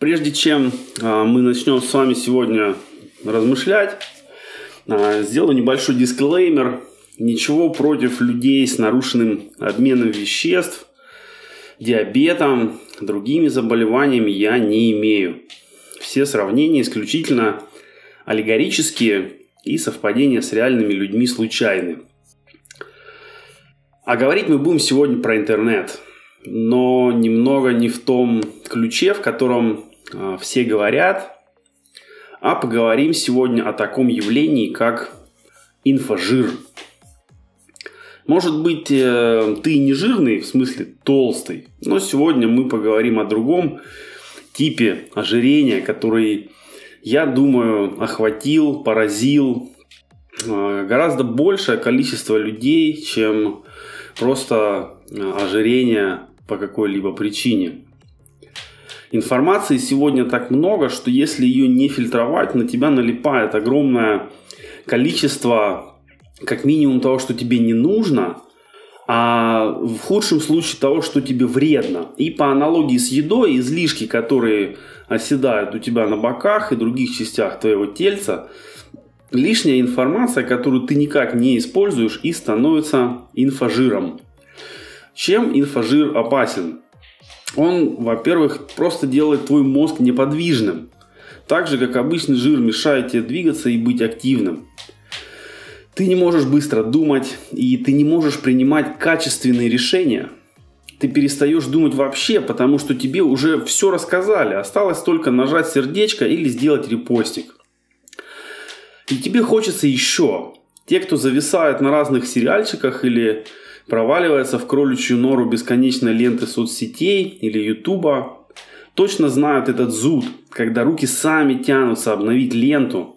Прежде чем а, мы начнем с вами сегодня размышлять, а, сделаю небольшой дисклеймер. Ничего против людей с нарушенным обменом веществ, диабетом, другими заболеваниями я не имею. Все сравнения исключительно аллегорические и совпадения с реальными людьми случайны. А говорить мы будем сегодня про интернет, но немного не в том ключе, в котором все говорят, а поговорим сегодня о таком явлении, как инфожир. Может быть, э, ты не жирный, в смысле толстый, но сегодня мы поговорим о другом типе ожирения, который, я думаю, охватил, поразил э, гораздо большее количество людей, чем просто ожирение по какой-либо причине. Информации сегодня так много, что если ее не фильтровать, на тебя налипает огромное количество, как минимум, того, что тебе не нужно, а в худшем случае того, что тебе вредно. И по аналогии с едой, излишки, которые оседают у тебя на боках и других частях твоего тельца, лишняя информация, которую ты никак не используешь и становится инфожиром. Чем инфожир опасен? Он, во-первых, просто делает твой мозг неподвижным. Так же, как обычный жир мешает тебе двигаться и быть активным. Ты не можешь быстро думать, и ты не можешь принимать качественные решения. Ты перестаешь думать вообще, потому что тебе уже все рассказали. Осталось только нажать сердечко или сделать репостик. И тебе хочется еще. Те, кто зависает на разных сериальчиках или проваливается в кроличью нору бесконечной ленты соцсетей или ютуба, точно знают этот зуд, когда руки сами тянутся обновить ленту.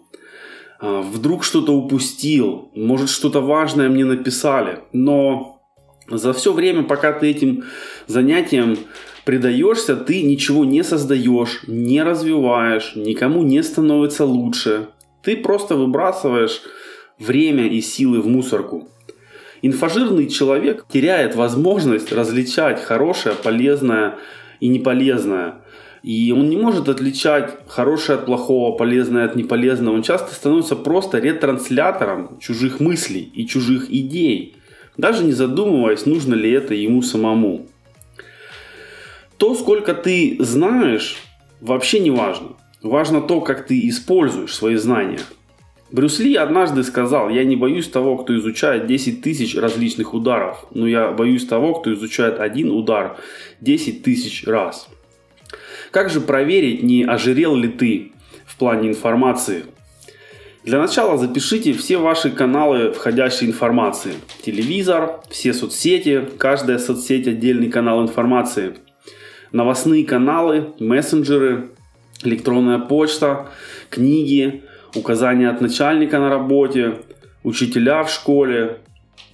А, вдруг что-то упустил, может что-то важное мне написали, но за все время, пока ты этим занятием предаешься, ты ничего не создаешь, не развиваешь, никому не становится лучше. Ты просто выбрасываешь время и силы в мусорку. Инфожирный человек теряет возможность различать хорошее, полезное и неполезное. И он не может отличать хорошее от плохого, полезное от неполезного. Он часто становится просто ретранслятором чужих мыслей и чужих идей, даже не задумываясь, нужно ли это ему самому. То, сколько ты знаешь, вообще не важно. Важно то, как ты используешь свои знания – Брюс Ли однажды сказал, я не боюсь того, кто изучает 10 тысяч различных ударов, но я боюсь того, кто изучает один удар 10 тысяч раз. Как же проверить, не ожирел ли ты в плане информации? Для начала запишите все ваши каналы входящей информации. Телевизор, все соцсети, каждая соцсеть отдельный канал информации. Новостные каналы, мессенджеры, электронная почта, книги, указания от начальника на работе, учителя в школе,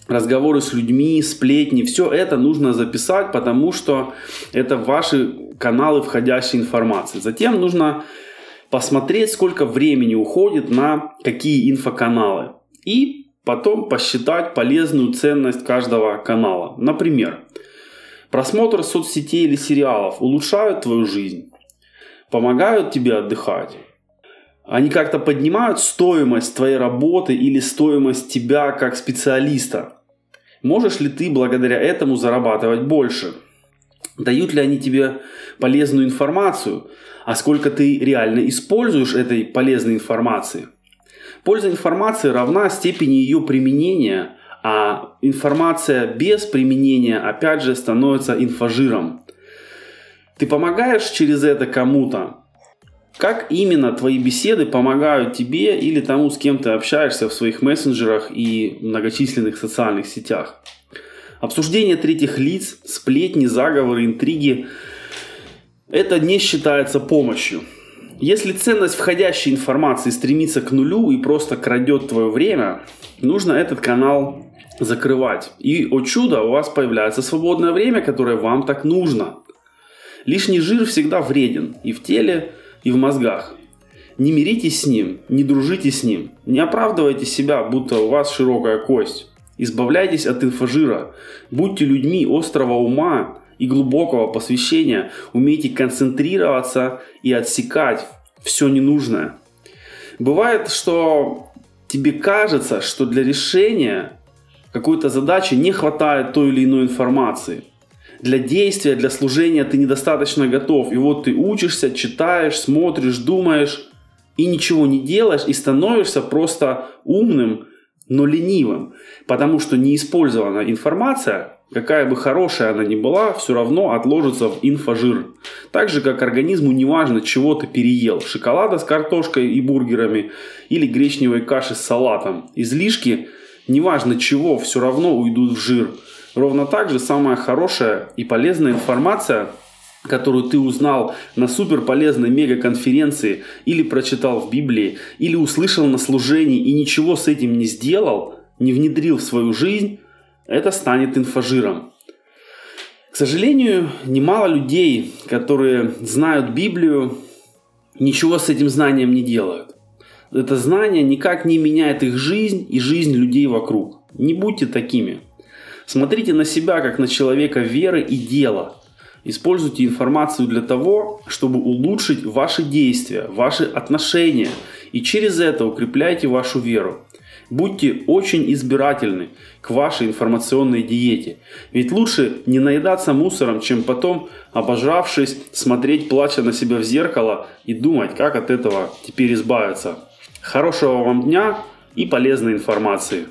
разговоры с людьми, сплетни, все это нужно записать, потому что это ваши каналы входящей информации. Затем нужно посмотреть, сколько времени уходит на какие инфоканалы. И потом посчитать полезную ценность каждого канала. Например, просмотр соцсетей или сериалов улучшают твою жизнь, помогают тебе отдыхать, они как-то поднимают стоимость твоей работы или стоимость тебя как специалиста. Можешь ли ты благодаря этому зарабатывать больше? Дают ли они тебе полезную информацию? А сколько ты реально используешь этой полезной информации? Польза информации равна степени ее применения, а информация без применения, опять же, становится инфожиром. Ты помогаешь через это кому-то, как именно твои беседы помогают тебе или тому, с кем ты общаешься в своих мессенджерах и многочисленных социальных сетях? Обсуждение третьих лиц, сплетни, заговоры, интриги – это не считается помощью. Если ценность входящей информации стремится к нулю и просто крадет твое время, нужно этот канал закрывать. И, о чудо, у вас появляется свободное время, которое вам так нужно. Лишний жир всегда вреден и в теле, и в мозгах. Не миритесь с ним, не дружите с ним, не оправдывайте себя, будто у вас широкая кость. Избавляйтесь от инфожира, будьте людьми острого ума и глубокого посвящения умейте концентрироваться и отсекать все ненужное. Бывает, что тебе кажется, что для решения какой-то задачи не хватает той или иной информации. Для действия, для служения ты недостаточно готов. И вот ты учишься, читаешь, смотришь, думаешь и ничего не делаешь, и становишься просто умным, но ленивым. Потому что неиспользованная информация, какая бы хорошая она ни была, все равно отложится в инфожир. Так же, как организму не важно, чего ты переел. Шоколада с картошкой и бургерами или гречневой каши с салатом. Излишки – неважно чего, все равно уйдут в жир. Ровно так же самая хорошая и полезная информация, которую ты узнал на супер полезной мега-конференции или прочитал в Библии, или услышал на служении и ничего с этим не сделал, не внедрил в свою жизнь, это станет инфожиром. К сожалению, немало людей, которые знают Библию, ничего с этим знанием не делают это знание никак не меняет их жизнь и жизнь людей вокруг. Не будьте такими. Смотрите на себя как на человека веры и дела. Используйте информацию для того, чтобы улучшить ваши действия, ваши отношения и через это укрепляйте вашу веру. Будьте очень избирательны к вашей информационной диете. Ведь лучше не наедаться мусором, чем потом, обожавшись, смотреть плача на себя в зеркало и думать, как от этого теперь избавиться. Хорошего вам дня и полезной информации.